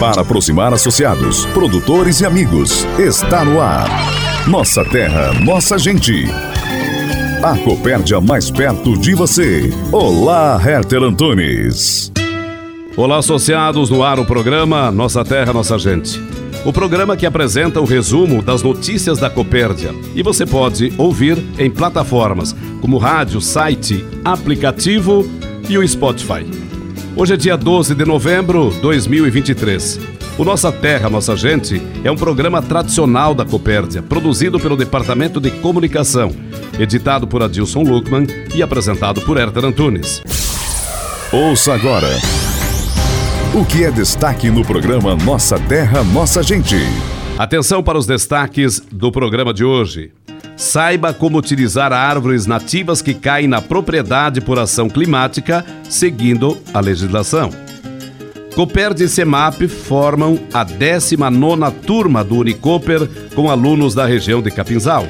Para aproximar associados, produtores e amigos, está no ar. Nossa terra, nossa gente. A Copérdia mais perto de você. Olá, Herter Antunes. Olá, associados, no ar o programa Nossa Terra, Nossa Gente. O programa que apresenta o resumo das notícias da Copérdia. E você pode ouvir em plataformas como rádio, site, aplicativo e o Spotify. Hoje é dia 12 de novembro de 2023. O Nossa Terra, Nossa Gente é um programa tradicional da Copérdia, produzido pelo Departamento de Comunicação, editado por Adilson Luckman e apresentado por Herter Antunes. Ouça agora o que é destaque no programa Nossa Terra, Nossa Gente. Atenção para os destaques do programa de hoje. Saiba como utilizar árvores nativas que caem na propriedade por ação climática, seguindo a legislação. Coperd e Semap formam a 19ª turma do Unicoper com alunos da região de Capinzal.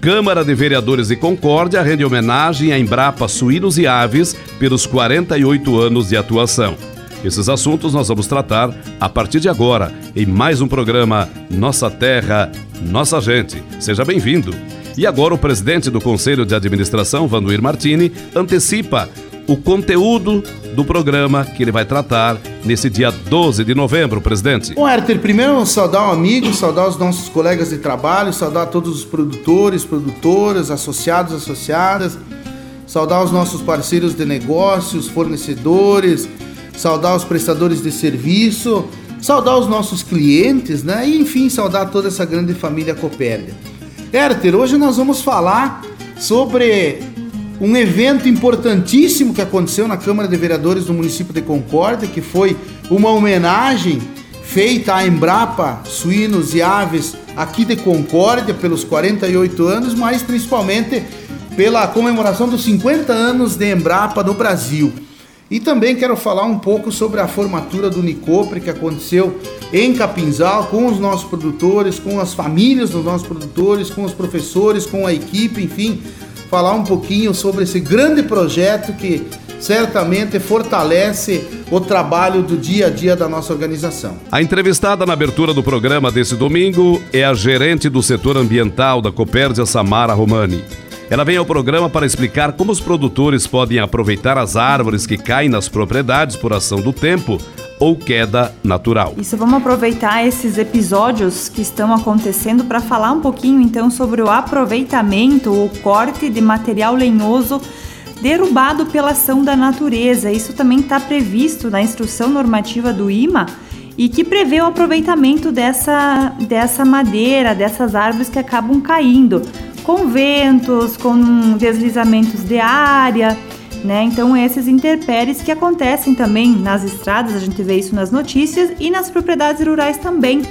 Câmara de Vereadores de Concórdia rende homenagem a Embrapa Suínos e Aves pelos 48 anos de atuação. Esses assuntos nós vamos tratar a partir de agora em mais um programa Nossa Terra, Nossa Gente. Seja bem-vindo. E agora o presidente do Conselho de Administração, Vanduir Martini, antecipa o conteúdo do programa que ele vai tratar nesse dia 12 de novembro, presidente. Bom, Herter, primeiro saudar um amigo, saudar os nossos colegas de trabalho, saudar todos os produtores, produtoras, associados, associadas, saudar os nossos parceiros de negócios, fornecedores, saudar os prestadores de serviço, saudar os nossos clientes, né? E enfim, saudar toda essa grande família Copérdia. Herter, hoje nós vamos falar sobre um evento importantíssimo que aconteceu na Câmara de Vereadores do município de Concórdia, que foi uma homenagem feita à Embrapa Suínos e Aves aqui de Concórdia pelos 48 anos, mas principalmente pela comemoração dos 50 anos de Embrapa no Brasil. E também quero falar um pouco sobre a formatura do Nicopre que aconteceu em Capinzal com os nossos produtores, com as famílias dos nossos produtores, com os professores, com a equipe, enfim, falar um pouquinho sobre esse grande projeto que certamente fortalece o trabalho do dia a dia da nossa organização. A entrevistada na abertura do programa desse domingo é a gerente do setor ambiental da Copérdia Samara Romani. Ela vem ao programa para explicar como os produtores podem aproveitar as árvores que caem nas propriedades por ação do tempo ou queda natural. Isso, vamos aproveitar esses episódios que estão acontecendo para falar um pouquinho então sobre o aproveitamento ou corte de material lenhoso derrubado pela ação da natureza. Isso também está previsto na instrução normativa do IMA e que prevê o aproveitamento dessa, dessa madeira, dessas árvores que acabam caindo com ventos, com deslizamentos de área, né? Então esses interpéries que acontecem também nas estradas, a gente vê isso nas notícias e nas propriedades rurais também.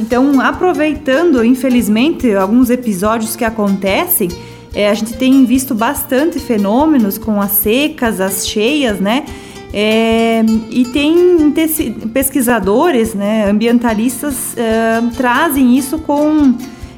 Então, aproveitando, infelizmente, alguns episódios que acontecem, é, a gente tem visto bastante fenômenos com as secas, as cheias, né? É, e tem pesquisadores, né, ambientalistas, é, trazem isso com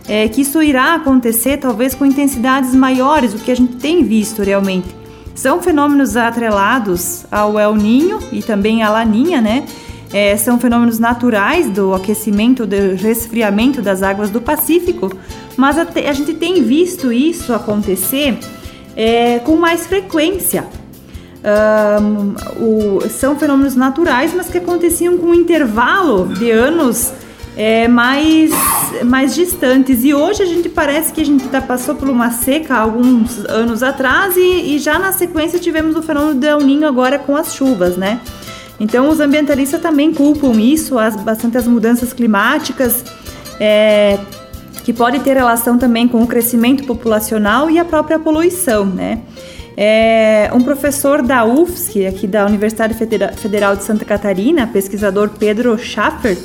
é, que isso irá acontecer talvez com intensidades maiores, o que a gente tem visto realmente. São fenômenos atrelados ao El Ninho e também à Laninha, né? É, são fenômenos naturais do aquecimento, do resfriamento das águas do Pacífico, mas a, a gente tem visto isso acontecer é, com mais frequência. Um, o, são fenômenos naturais, mas que aconteciam com um intervalo de anos é, mais, mais distantes. E hoje a gente parece que a gente tá, passou por uma seca alguns anos atrás e, e já na sequência tivemos o fenômeno do El Ninho agora com as chuvas, né? Então os ambientalistas também culpam isso, as, bastante as mudanças climáticas. É, que pode ter relação também com o crescimento populacional e a própria poluição, né? É, um professor da UFSC, aqui da Universidade Federal de Santa Catarina, pesquisador Pedro Schaffer,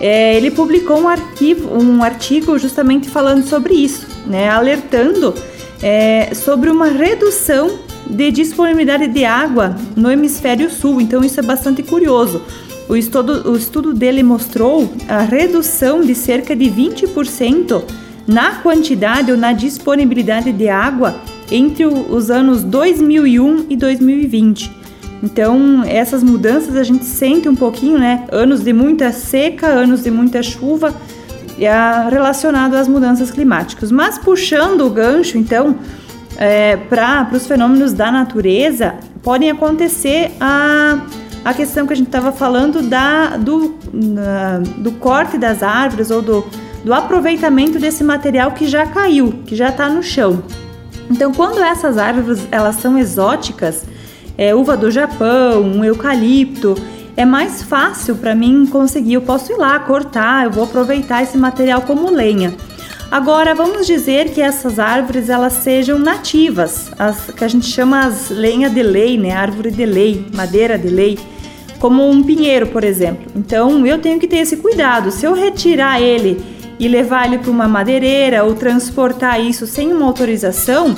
é, ele publicou um, arquivo, um artigo justamente falando sobre isso, né, alertando é, sobre uma redução de disponibilidade de água no hemisfério sul. Então isso é bastante curioso. O estudo, o estudo dele mostrou a redução de cerca de 20% na quantidade ou na disponibilidade de água entre os anos 2001 e 2020. Então, essas mudanças a gente sente um pouquinho, né? Anos de muita seca, anos de muita chuva, relacionado às mudanças climáticas. Mas puxando o gancho, então, é, para os fenômenos da natureza, podem acontecer a, a questão que a gente estava falando da, do, na, do corte das árvores ou do, do aproveitamento desse material que já caiu, que já está no chão. Então, quando essas árvores elas são exóticas, é, uva do Japão, um eucalipto, é mais fácil para mim conseguir. Eu posso ir lá cortar, eu vou aproveitar esse material como lenha. Agora, vamos dizer que essas árvores elas sejam nativas, as que a gente chama as lenha de lei, né? Árvore de lei, madeira de lei, como um pinheiro, por exemplo. Então, eu tenho que ter esse cuidado. Se eu retirar ele e levar ele para uma madeireira ou transportar isso sem uma autorização,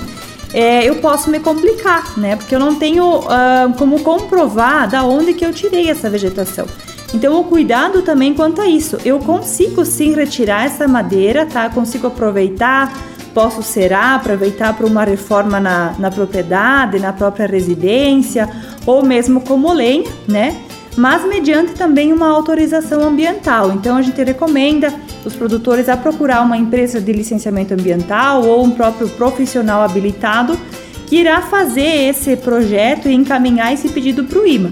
é, eu posso me complicar, né? Porque eu não tenho uh, como comprovar da onde que eu tirei essa vegetação. Então, o cuidado também quanto a isso. Eu consigo sim retirar essa madeira, tá? Consigo aproveitar, posso serar, aproveitar para uma reforma na, na propriedade, na própria residência, ou mesmo como lenha, né? Mas mediante também uma autorização ambiental. Então, a gente recomenda os produtores a procurar uma empresa de licenciamento ambiental ou um próprio profissional habilitado que irá fazer esse projeto e encaminhar esse pedido para o IMA.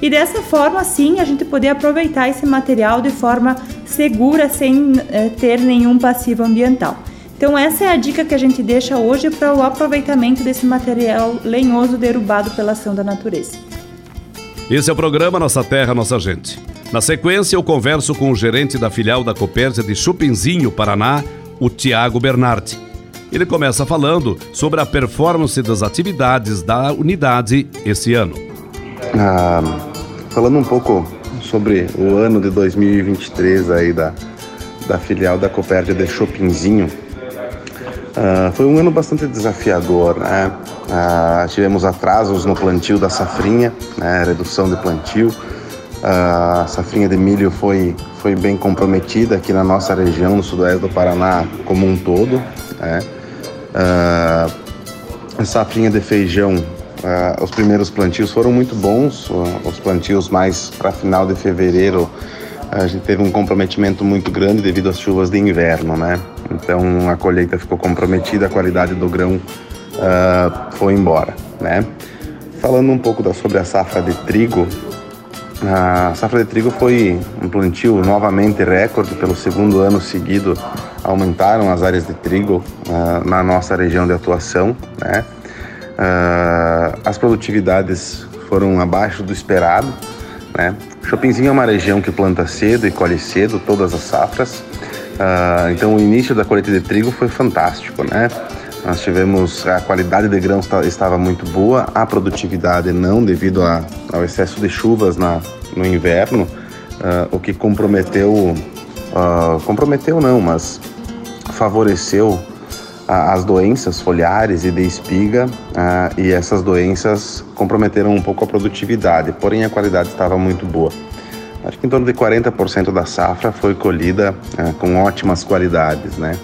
E dessa forma, sim, a gente poder aproveitar esse material de forma segura, sem é, ter nenhum passivo ambiental. Então, essa é a dica que a gente deixa hoje para o aproveitamento desse material lenhoso derrubado pela ação da natureza. Esse é o programa Nossa Terra, Nossa Gente. Na sequência, eu converso com o gerente da filial da Copérsia de Chupinzinho, Paraná, o Tiago Bernardi. Ele começa falando sobre a performance das atividades da unidade esse ano. Ah, falando um pouco sobre o ano de 2023 aí da, da filial da Copérdia de Chopinzinho, ah, foi um ano bastante desafiador, né? Ah, tivemos atrasos no plantio da safrinha, né? redução de plantio, a safrinha de milho foi, foi bem comprometida aqui na nossa região, no sudoeste do Paraná como um todo. Né? Uh, a safrinha de feijão, uh, os primeiros plantios foram muito bons, os plantios mais para final de fevereiro a gente teve um comprometimento muito grande devido às chuvas de inverno, né? Então a colheita ficou comprometida, a qualidade do grão uh, foi embora, né? Falando um pouco da, sobre a safra de trigo, a safra de trigo foi um plantio novamente recorde pelo segundo ano seguido. Aumentaram as áreas de trigo uh, na nossa região de atuação. Né? Uh, as produtividades foram abaixo do esperado. Né? Chopinzinho é uma região que planta cedo e colhe cedo todas as safras. Uh, então o início da colheita de trigo foi fantástico, né? Nós tivemos a qualidade de grãos estava muito boa, a produtividade não devido a, ao excesso de chuvas na, no inverno, uh, o que comprometeu, uh, comprometeu não, mas favoreceu as doenças foliares e de espiga e essas doenças comprometeram um pouco a produtividade, porém a qualidade estava muito boa. Acho que em torno de 40% da safra foi colhida com ótimas qualidades, né?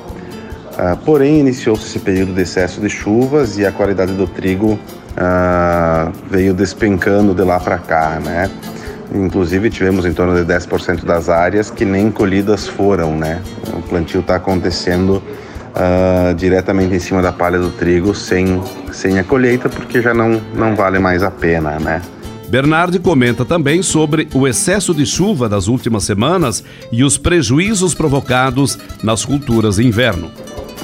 Uh, porém, iniciou-se esse período de excesso de chuvas e a qualidade do trigo veio despencando de lá para cá, né? Inclusive, tivemos em torno de 10% das áreas que nem colhidas foram, né? O plantio está acontecendo uh, diretamente em cima da palha do trigo, sem, sem a colheita, porque já não, não vale mais a pena, né? Bernardi comenta também sobre o excesso de chuva das últimas semanas e os prejuízos provocados nas culturas de inverno.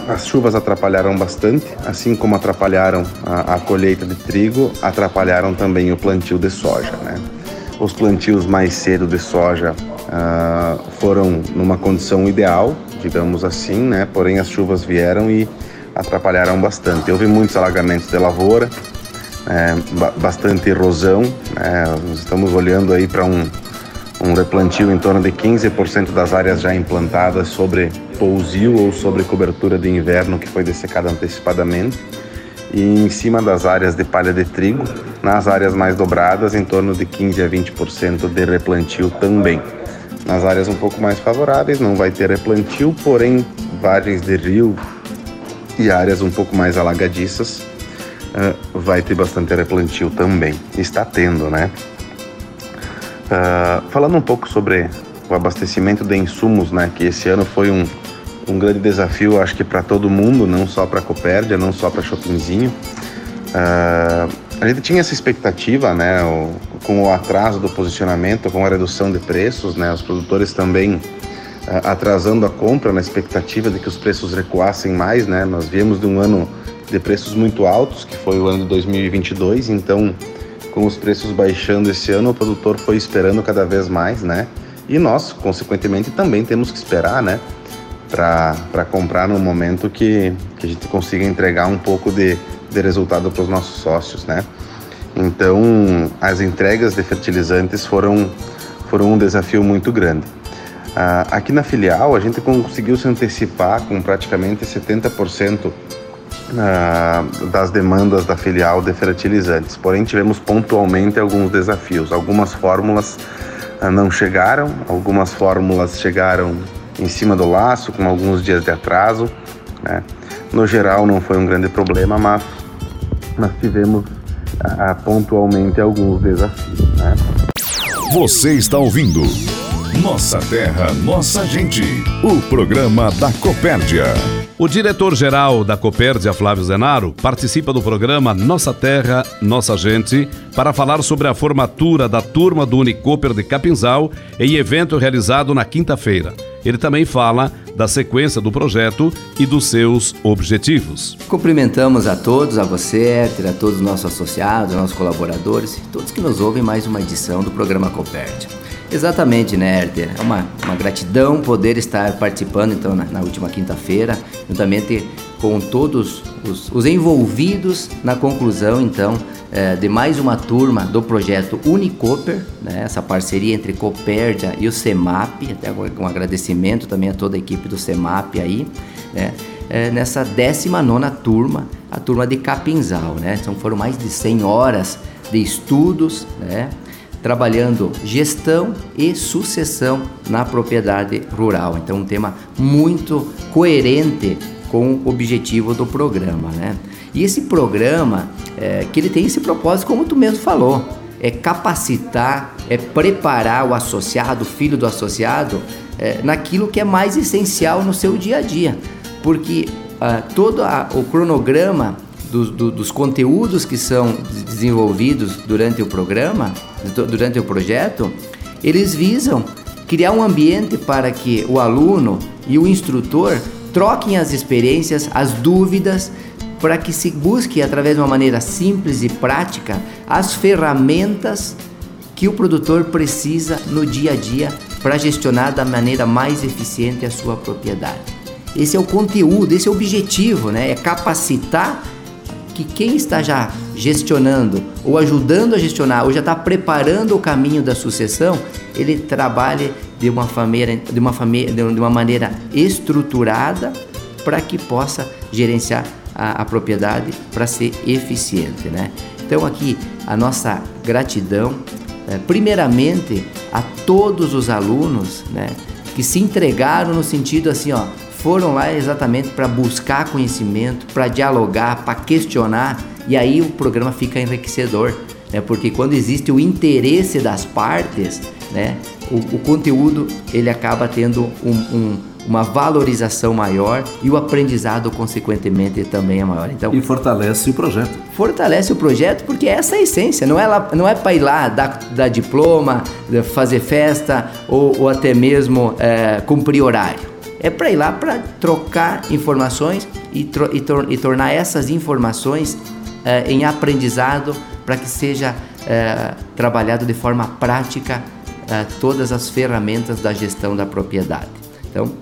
As chuvas atrapalharam bastante, assim como atrapalharam a, a colheita de trigo, atrapalharam também o plantio de soja. Né? Os plantios mais cedo de soja uh, foram numa condição ideal de digamos assim, né? Porém as chuvas vieram e atrapalharam bastante. Houve muitos alagamentos de lavoura, é, bastante erosão. É, estamos olhando aí para um, um replantio em torno de 15% das áreas já implantadas sobre pousio ou sobre cobertura de inverno que foi dessecada antecipadamente. E em cima das áreas de palha de trigo, nas áreas mais dobradas, em torno de 15 a 20% de replantio também. Nas áreas um pouco mais favoráveis, não vai ter replantio, porém, vargens de rio e áreas um pouco mais alagadiças, uh, vai ter bastante replantio também. Está tendo, né? Uh, falando um pouco sobre o abastecimento de insumos, né? Que esse ano foi um, um grande desafio, acho que para todo mundo, não só para Copérdia, não só para Shoppingzinho. Uh, a gente tinha essa expectativa, né, o, com o atraso do posicionamento, com a redução de preços, né, os produtores também uh, atrasando a compra na expectativa de que os preços recuassem mais, né, nós viemos de um ano de preços muito altos, que foi o ano de 2022, então com os preços baixando esse ano, o produtor foi esperando cada vez mais, né, e nós, consequentemente, também temos que esperar, né, para comprar no momento que, que a gente consiga entregar um pouco de, de resultado para os nossos sócios, né? Então, as entregas de fertilizantes foram, foram um desafio muito grande. Ah, aqui na filial, a gente conseguiu se antecipar com praticamente 70% ah, das demandas da filial de fertilizantes. Porém, tivemos pontualmente alguns desafios. Algumas fórmulas ah, não chegaram, algumas fórmulas chegaram em cima do laço, com alguns dias de atraso. Né? No geral, não foi um grande problema, mas nós tivemos a, a, pontualmente alguns desafios. Né? Você está ouvindo Nossa Terra, Nossa Gente, o programa da Copérdia. O diretor-geral da Copérdia, Flávio Zenaro, participa do programa Nossa Terra, Nossa Gente para falar sobre a formatura da turma do Unicoper de Capinzal em evento realizado na quinta-feira. Ele também fala da sequência do projeto e dos seus objetivos. Cumprimentamos a todos, a você, a todos os nossos associados, nossos colaboradores, todos que nos ouvem mais uma edição do programa Copérdia. Exatamente, né, Herder? É uma, uma gratidão poder estar participando, então, na, na última quinta-feira, juntamente com todos os, os, envolvidos na conclusão, então, é, de mais uma turma do projeto Unicoper, né, essa parceria entre Copérdia e o CEMAP, até um agradecimento também a toda a equipe do CEMAP aí, né, é, nessa 19 turma, a turma de Capinzal, né, então foram mais de 100 horas de estudos, né, trabalhando gestão e sucessão na propriedade rural. Então, um tema muito coerente com o objetivo do programa, né? E esse programa, é, que ele tem esse propósito, como tu mesmo falou, é capacitar, é preparar o associado, o filho do associado, é, naquilo que é mais essencial no seu dia a dia, porque ah, todo a, o cronograma do, do, dos conteúdos que são desenvolvidos durante o programa, durante o projeto, eles visam criar um ambiente para que o aluno e o instrutor troquem as experiências, as dúvidas, para que se busque, através de uma maneira simples e prática, as ferramentas que o produtor precisa no dia a dia para gestionar da maneira mais eficiente a sua propriedade. Esse é o conteúdo, esse é o objetivo, né? É capacitar que quem está já gestionando ou ajudando a gestionar ou já está preparando o caminho da sucessão, ele trabalhe de uma, família, de uma, família, de uma maneira estruturada para que possa gerenciar a, a propriedade para ser eficiente, né? Então aqui a nossa gratidão, é, primeiramente a todos os alunos, né, que se entregaram no sentido assim, ó, foram lá exatamente para buscar conhecimento, para dialogar, para questionar, e aí o programa fica enriquecedor, né? Porque quando existe o interesse das partes, né, o, o conteúdo ele acaba tendo um, um, uma valorização maior e o aprendizado consequentemente também é maior. Então e fortalece o projeto. Fortalece o projeto porque essa é a essência. Não é lá, não é para ir lá dar, dar diploma, fazer festa ou, ou até mesmo é, cumprir horário é para ir lá para trocar informações e, tro e, tor e, tornar essas informações eh, em aprendizado para que seja eh, trabalhado de forma prática eh, todas as ferramentas da gestão da propriedade. Então,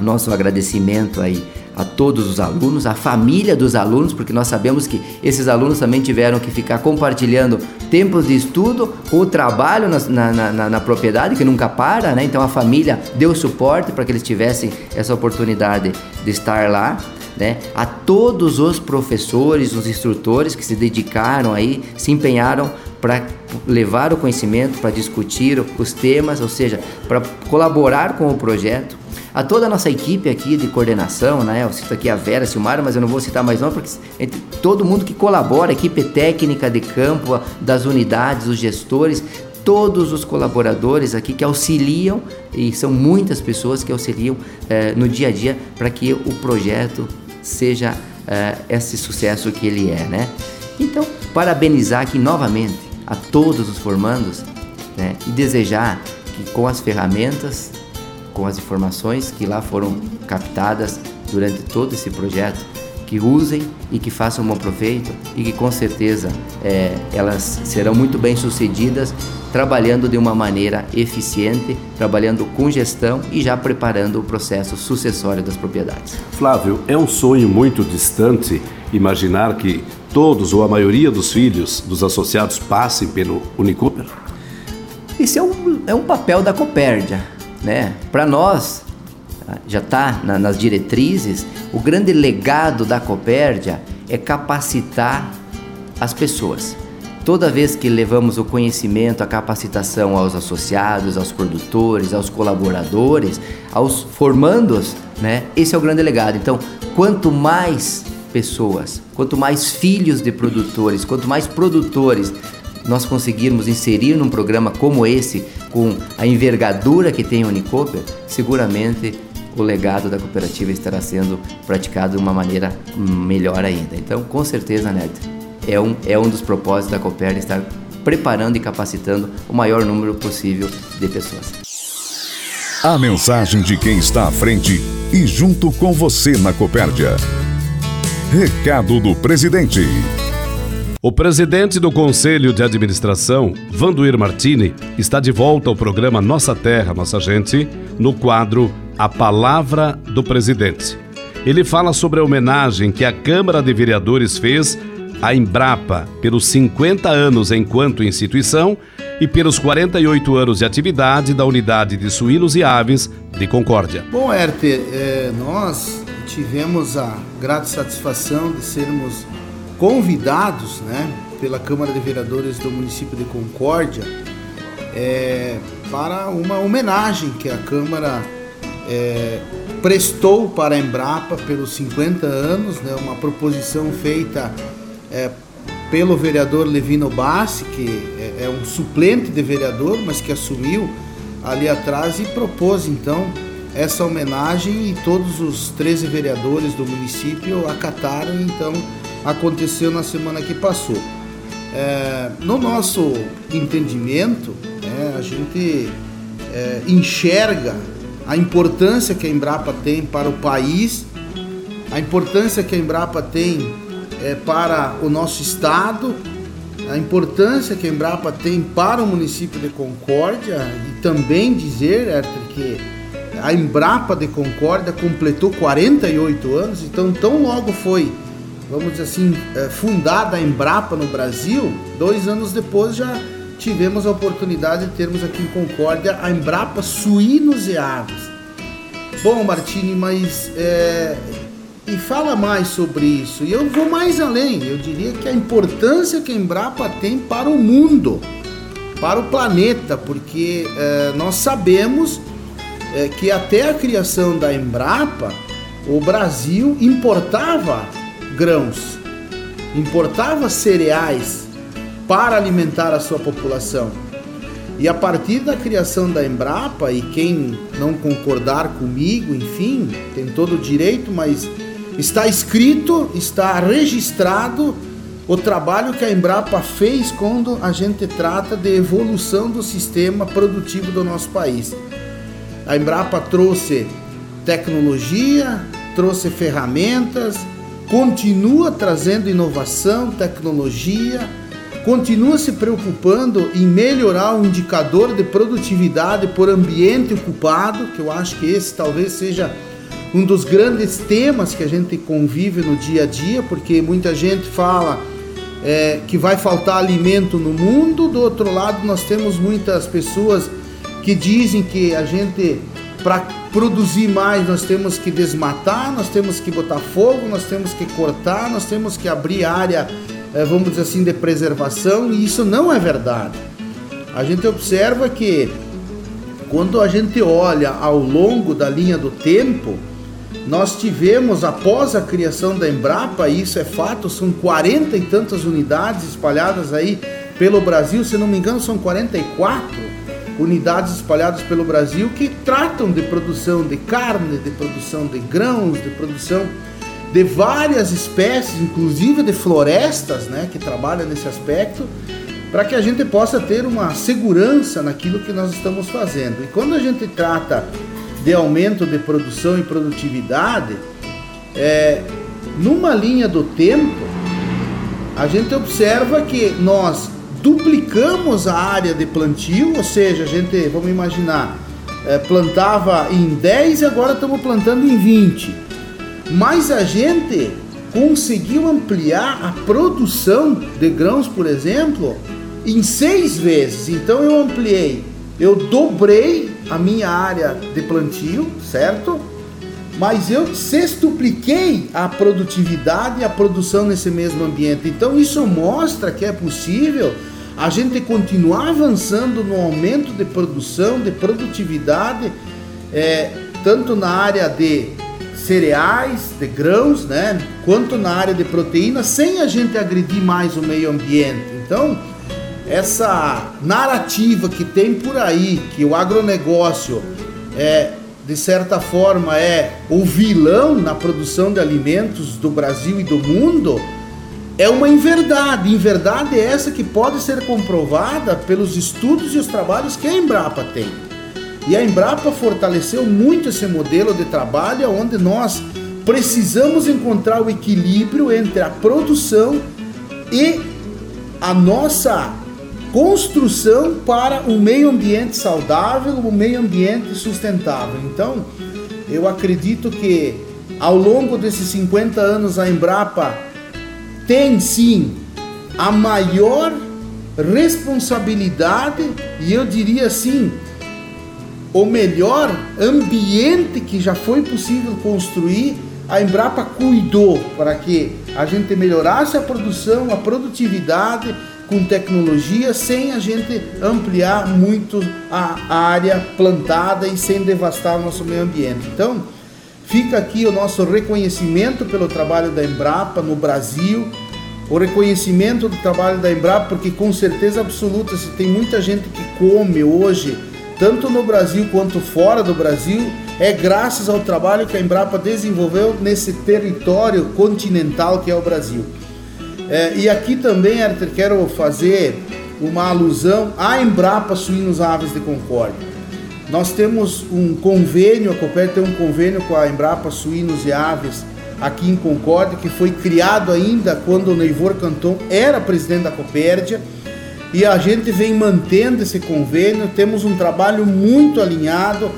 nosso agradecimento aí a todos os alunos, a família dos alunos, porque nós sabemos que esses alunos também tiveram que ficar compartilhando tempos de estudo com o trabalho na, na, na, na propriedade, que nunca para, né? Então a família deu suporte para que eles tivessem essa oportunidade de estar lá. Né? A todos os professores, os instrutores que se dedicaram aí, se empenharam para levar o conhecimento, para discutir os temas, ou seja, para colaborar com o projeto a toda a nossa equipe aqui de coordenação, né? Eu cito aqui a Vera, a Silmara, mas eu não vou citar mais não, porque todo mundo que colabora, equipe técnica de campo, das unidades, os gestores, todos os colaboradores aqui que auxiliam, e são muitas pessoas que auxiliam eh, no dia a dia para que o projeto seja eh, esse sucesso que ele é, né? Então, parabenizar aqui novamente a todos os formandos né? e desejar que com as ferramentas com as informações que lá foram captadas durante todo esse projeto, que usem e que façam bom proveito e que com certeza é, elas serão muito bem sucedidas trabalhando de uma maneira eficiente, trabalhando com gestão e já preparando o processo sucessório das propriedades. Flávio, é um sonho muito distante imaginar que todos ou a maioria dos filhos dos associados passem pelo Unicooper? Esse é um, é um papel da Copérdia né? Para nós, já está na, nas diretrizes, o grande legado da Copérdia é capacitar as pessoas. Toda vez que levamos o conhecimento, a capacitação aos associados, aos produtores, aos colaboradores, aos formandos, né? Esse é o grande legado. Então, quanto mais pessoas, quanto mais filhos de produtores, quanto mais produtores nós conseguirmos inserir num programa como esse, com a envergadura que tem o Unicoper, seguramente o legado da cooperativa estará sendo praticado de uma maneira melhor ainda. Então, com certeza, Neto, é um, é um dos propósitos da Cooper estar preparando e capacitando o maior número possível de pessoas. A mensagem de quem está à frente e junto com você na Copérdia. Recado do presidente. O presidente do Conselho de Administração, Vanduir Martini, está de volta ao programa Nossa Terra, Nossa Gente, no quadro A Palavra do Presidente. Ele fala sobre a homenagem que a Câmara de Vereadores fez à Embrapa pelos 50 anos enquanto instituição e pelos 48 anos de atividade da Unidade de Suínos e Aves de Concórdia. Bom, Herter, é, nós tivemos a grata satisfação de sermos convidados né, pela Câmara de Vereadores do município de Concórdia é, para uma homenagem que a Câmara é, prestou para a Embrapa pelos 50 anos, né, uma proposição feita é, pelo vereador Levino Bassi, que é, é um suplente de vereador, mas que assumiu ali atrás e propôs então essa homenagem e todos os 13 vereadores do município acataram então aconteceu na semana que passou. É, no nosso entendimento, é, a gente é, enxerga a importância que a Embrapa tem para o país, a importância que a Embrapa tem é, para o nosso estado, a importância que a Embrapa tem para o município de Concórdia e também dizer, Arthur, que a Embrapa de Concórdia completou 48 anos, então tão logo foi vamos dizer assim, é, fundada a Embrapa no Brasil, dois anos depois já tivemos a oportunidade de termos aqui em Concórdia a Embrapa Suínos e Aves. Bom, Martini, mas é, e fala mais sobre isso. E eu vou mais além. Eu diria que a importância que a Embrapa tem para o mundo, para o planeta, porque é, nós sabemos é, que até a criação da Embrapa, o Brasil importava grãos, importava cereais para alimentar a sua população. E a partir da criação da Embrapa, e quem não concordar comigo, enfim, tem todo o direito, mas está escrito, está registrado o trabalho que a Embrapa fez quando a gente trata de evolução do sistema produtivo do nosso país. A Embrapa trouxe tecnologia, trouxe ferramentas, continua trazendo inovação, tecnologia, continua se preocupando em melhorar o indicador de produtividade por ambiente ocupado, que eu acho que esse talvez seja um dos grandes temas que a gente convive no dia a dia, porque muita gente fala é, que vai faltar alimento no mundo, do outro lado nós temos muitas pessoas que dizem que a gente, para produzir mais, nós temos que desmatar, nós temos que botar fogo, nós temos que cortar, nós temos que abrir área, vamos dizer assim, de preservação, e isso não é verdade. A gente observa que quando a gente olha ao longo da linha do tempo, nós tivemos, após a criação da Embrapa, isso é fato, são 40 e tantas unidades espalhadas aí pelo Brasil, se não me engano, são 44 unidades espalhadas pelo Brasil que tratam de produção de carne, de produção de grãos, de produção de várias espécies, inclusive de florestas, né, que trabalham nesse aspecto, para que a gente possa ter uma segurança naquilo que nós estamos fazendo. E quando a gente trata de aumento de produção e produtividade, é, numa linha do tempo, a gente observa que nós duplicamos a área de plantio, ou seja, a gente, vamos imaginar, é, plantava em 10 e agora estamos plantando em 20. Mas a gente conseguiu ampliar a produção de grãos, por exemplo, em seis vezes. Então eu ampliei, eu dobrei a minha área de plantio, certo? Mas eu sextupliquei a produtividade e a produção nesse mesmo ambiente. Então isso mostra que é possível a gente continuar avançando no aumento de produção, de produtividade, é, tanto na área de cereais, de grãos, né, quanto na área de proteína, sem a gente agredir mais o meio ambiente. Então, essa narrativa que tem por aí que o agronegócio é de certa forma é o vilão na produção de alimentos do Brasil e do mundo é uma inverdade. Inverdade é essa que pode ser comprovada pelos estudos e os trabalhos que a Embrapa tem. E a Embrapa fortaleceu muito esse modelo de trabalho onde nós precisamos encontrar o equilíbrio entre a produção e a nossa construção para um meio ambiente saudável, um meio ambiente sustentável. Então, eu acredito que ao longo desses 50 anos a Embrapa tem sim a maior responsabilidade e eu diria assim, o melhor ambiente que já foi possível construir, a Embrapa cuidou para que a gente melhorasse a produção, a produtividade com tecnologia sem a gente ampliar muito a área plantada e sem devastar o nosso meio ambiente. Então, fica aqui o nosso reconhecimento pelo trabalho da Embrapa no Brasil, o reconhecimento do trabalho da Embrapa, porque com certeza absoluta, se tem muita gente que come hoje, tanto no Brasil quanto fora do Brasil, é graças ao trabalho que a Embrapa desenvolveu nesse território continental que é o Brasil. É, e aqui também, Arthur, quero fazer uma alusão à Embrapa Suínos Aves de Concórdia. Nós temos um convênio, a Copérdia tem um convênio com a Embrapa Suínos e Aves aqui em Concórdia, que foi criado ainda quando o Neivor Canton era presidente da Copérdia. E a gente vem mantendo esse convênio, temos um trabalho muito alinhado.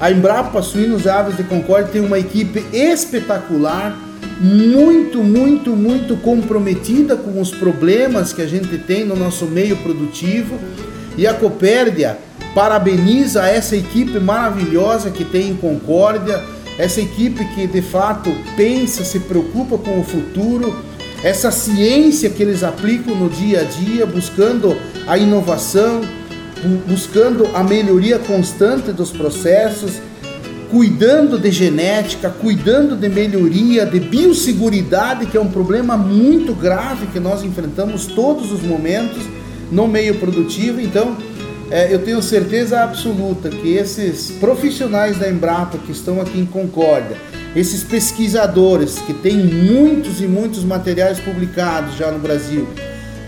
A Embrapa Suínos Aves de Concórdia tem uma equipe espetacular muito, muito, muito comprometida com os problemas que a gente tem no nosso meio produtivo. E a Copérdia parabeniza essa equipe maravilhosa que tem em Concórdia, essa equipe que de fato pensa, se preocupa com o futuro, essa ciência que eles aplicam no dia a dia, buscando a inovação, buscando a melhoria constante dos processos cuidando de genética, cuidando de melhoria, de biosseguridade, que é um problema muito grave que nós enfrentamos todos os momentos no meio produtivo. Então, é, eu tenho certeza absoluta que esses profissionais da Embrapa que estão aqui em Concórdia, esses pesquisadores que têm muitos e muitos materiais publicados já no Brasil,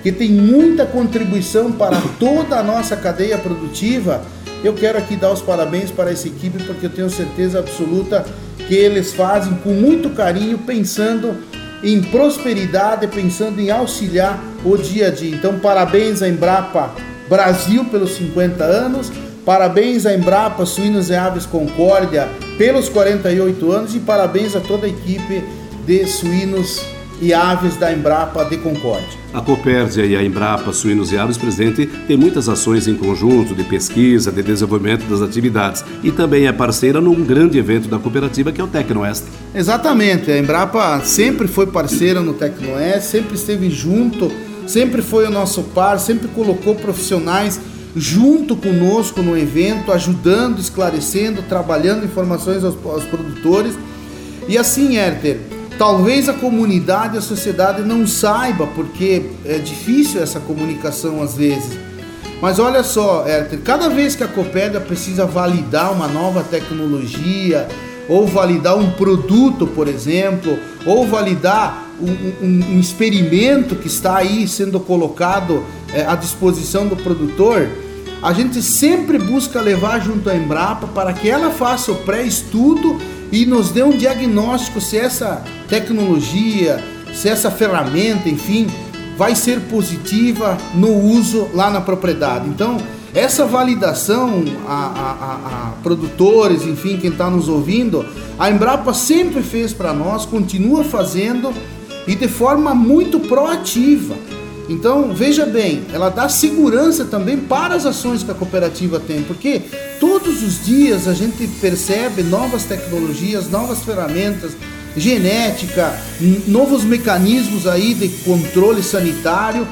que têm muita contribuição para toda a nossa cadeia produtiva, eu quero aqui dar os parabéns para essa equipe porque eu tenho certeza absoluta que eles fazem com muito carinho, pensando em prosperidade, pensando em auxiliar o dia a dia. Então, parabéns à Embrapa Brasil pelos 50 anos, parabéns à Embrapa Suínos e Aves Concórdia pelos 48 anos e parabéns a toda a equipe de suínos e aves da Embrapa de Concórdia. A Copérdia e a Embrapa Suínos e Aves, presidente, tem muitas ações em conjunto de pesquisa, de desenvolvimento das atividades e também é parceira num grande evento da cooperativa que é o Tecnoeste. Exatamente, a Embrapa sempre foi parceira no Tecnoeste, sempre esteve junto, sempre foi o nosso par, sempre colocou profissionais junto conosco no evento, ajudando, esclarecendo, trabalhando informações aos, aos produtores. E assim, Herter, Talvez a comunidade, a sociedade não saiba, porque é difícil essa comunicação às vezes. Mas olha só, Herter, cada vez que a Copédia precisa validar uma nova tecnologia, ou validar um produto, por exemplo, ou validar um, um, um experimento que está aí sendo colocado é, à disposição do produtor, a gente sempre busca levar junto à Embrapa para que ela faça o pré-estudo e nos dê um diagnóstico se essa tecnologia, se essa ferramenta, enfim, vai ser positiva no uso lá na propriedade. Então, essa validação a, a, a, a produtores, enfim, quem está nos ouvindo, a Embrapa sempre fez para nós, continua fazendo e de forma muito proativa. Então, veja bem, ela dá segurança também para as ações que a cooperativa tem, porque todos os dias a gente percebe novas tecnologias, novas ferramentas, genética, novos mecanismos aí de controle sanitário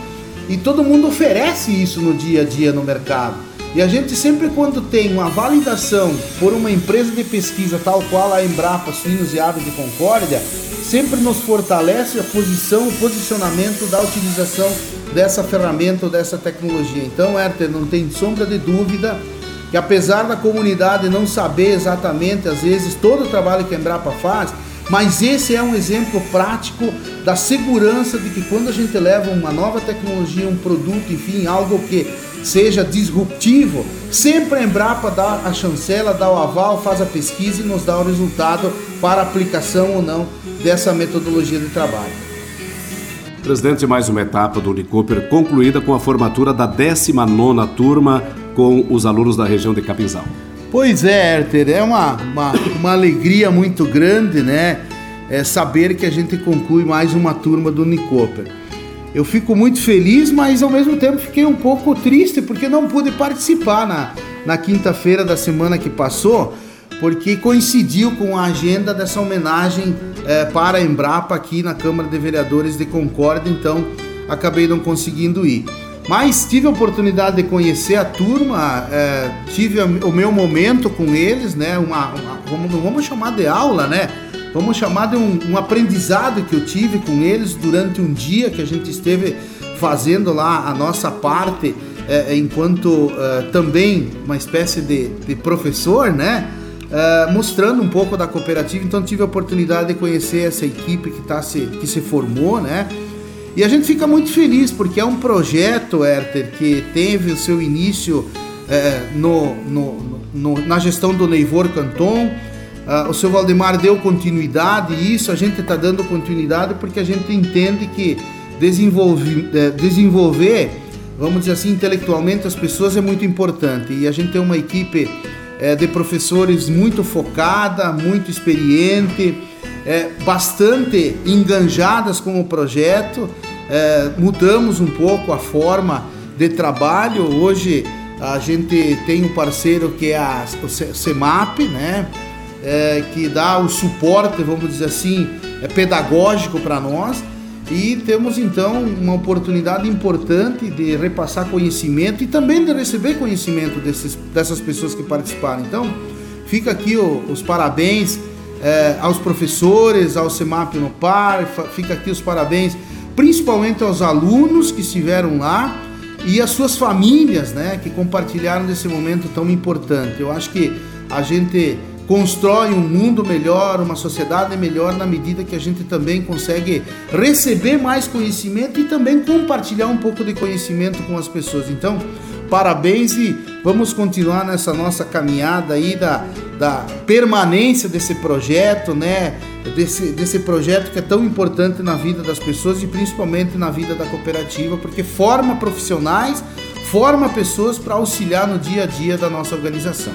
e todo mundo oferece isso no dia a dia no mercado. E a gente sempre quando tem uma validação por uma empresa de pesquisa tal qual a Embrapa Suínos e Aves de Concórdia, sempre nos fortalece a posição, o posicionamento da utilização dessa ferramenta, dessa tecnologia. Então, Herter, não tem sombra de dúvida que apesar da comunidade não saber exatamente, às vezes, todo o trabalho que a Embrapa faz, mas esse é um exemplo prático da segurança de que quando a gente leva uma nova tecnologia, um produto, enfim, algo que seja disruptivo, sempre a Embrapa dá a chancela, dá o aval, faz a pesquisa e nos dá o resultado para aplicação ou não dessa metodologia de trabalho. Presidente, mais uma etapa do Unicooper concluída com a formatura da 19ª turma com os alunos da região de Capinzal. Pois é, Herter, é uma, uma, uma alegria muito grande, né? É saber que a gente conclui mais uma turma do Unicooper. Eu fico muito feliz, mas ao mesmo tempo fiquei um pouco triste porque não pude participar na, na quinta-feira da semana que passou, porque coincidiu com a agenda dessa homenagem é, para a Embrapa aqui na Câmara de Vereadores de Concórdia, então acabei não conseguindo ir. Mas tive a oportunidade de conhecer a turma, é, tive o meu momento com eles, né? Uma, uma vamos, vamos chamar de aula, né? Vamos chamar de um, um, aprendizado que eu tive com eles durante um dia que a gente esteve fazendo lá a nossa parte, é, enquanto também uma espécie de, de professor, né? Uh, mostrando um pouco da cooperativa. Então tive a oportunidade de conhecer essa equipe que, tá se, que se formou, né? E a gente fica muito feliz porque é um projeto, Herter, que teve o seu início uh, no, no, no, na gestão do Neivor Canton. Uh, o seu Valdemar deu continuidade e isso a gente está dando continuidade porque a gente entende que desenvolve, desenvolver, vamos dizer assim, intelectualmente as pessoas é muito importante. E a gente tem uma equipe é, de professores muito focada, muito experiente, é, bastante enganjadas com o projeto. É, mudamos um pouco a forma de trabalho. Hoje a gente tem um parceiro que é a, CEMAP, né? É, que dá o suporte, vamos dizer assim, é pedagógico para nós e temos então uma oportunidade importante de repassar conhecimento e também de receber conhecimento desses, dessas pessoas que participaram. Então, fica aqui os parabéns é, aos professores, ao CEMAP no Par, fica aqui os parabéns principalmente aos alunos que estiveram lá e às suas famílias, né, que compartilharam desse momento tão importante. Eu acho que a gente constrói um mundo melhor, uma sociedade melhor na medida que a gente também consegue receber mais conhecimento e também compartilhar um pouco de conhecimento com as pessoas. Então, parabéns e vamos continuar nessa nossa caminhada aí da, da permanência desse projeto, né? Desse, desse projeto que é tão importante na vida das pessoas e principalmente na vida da cooperativa, porque forma profissionais, forma pessoas para auxiliar no dia a dia da nossa organização.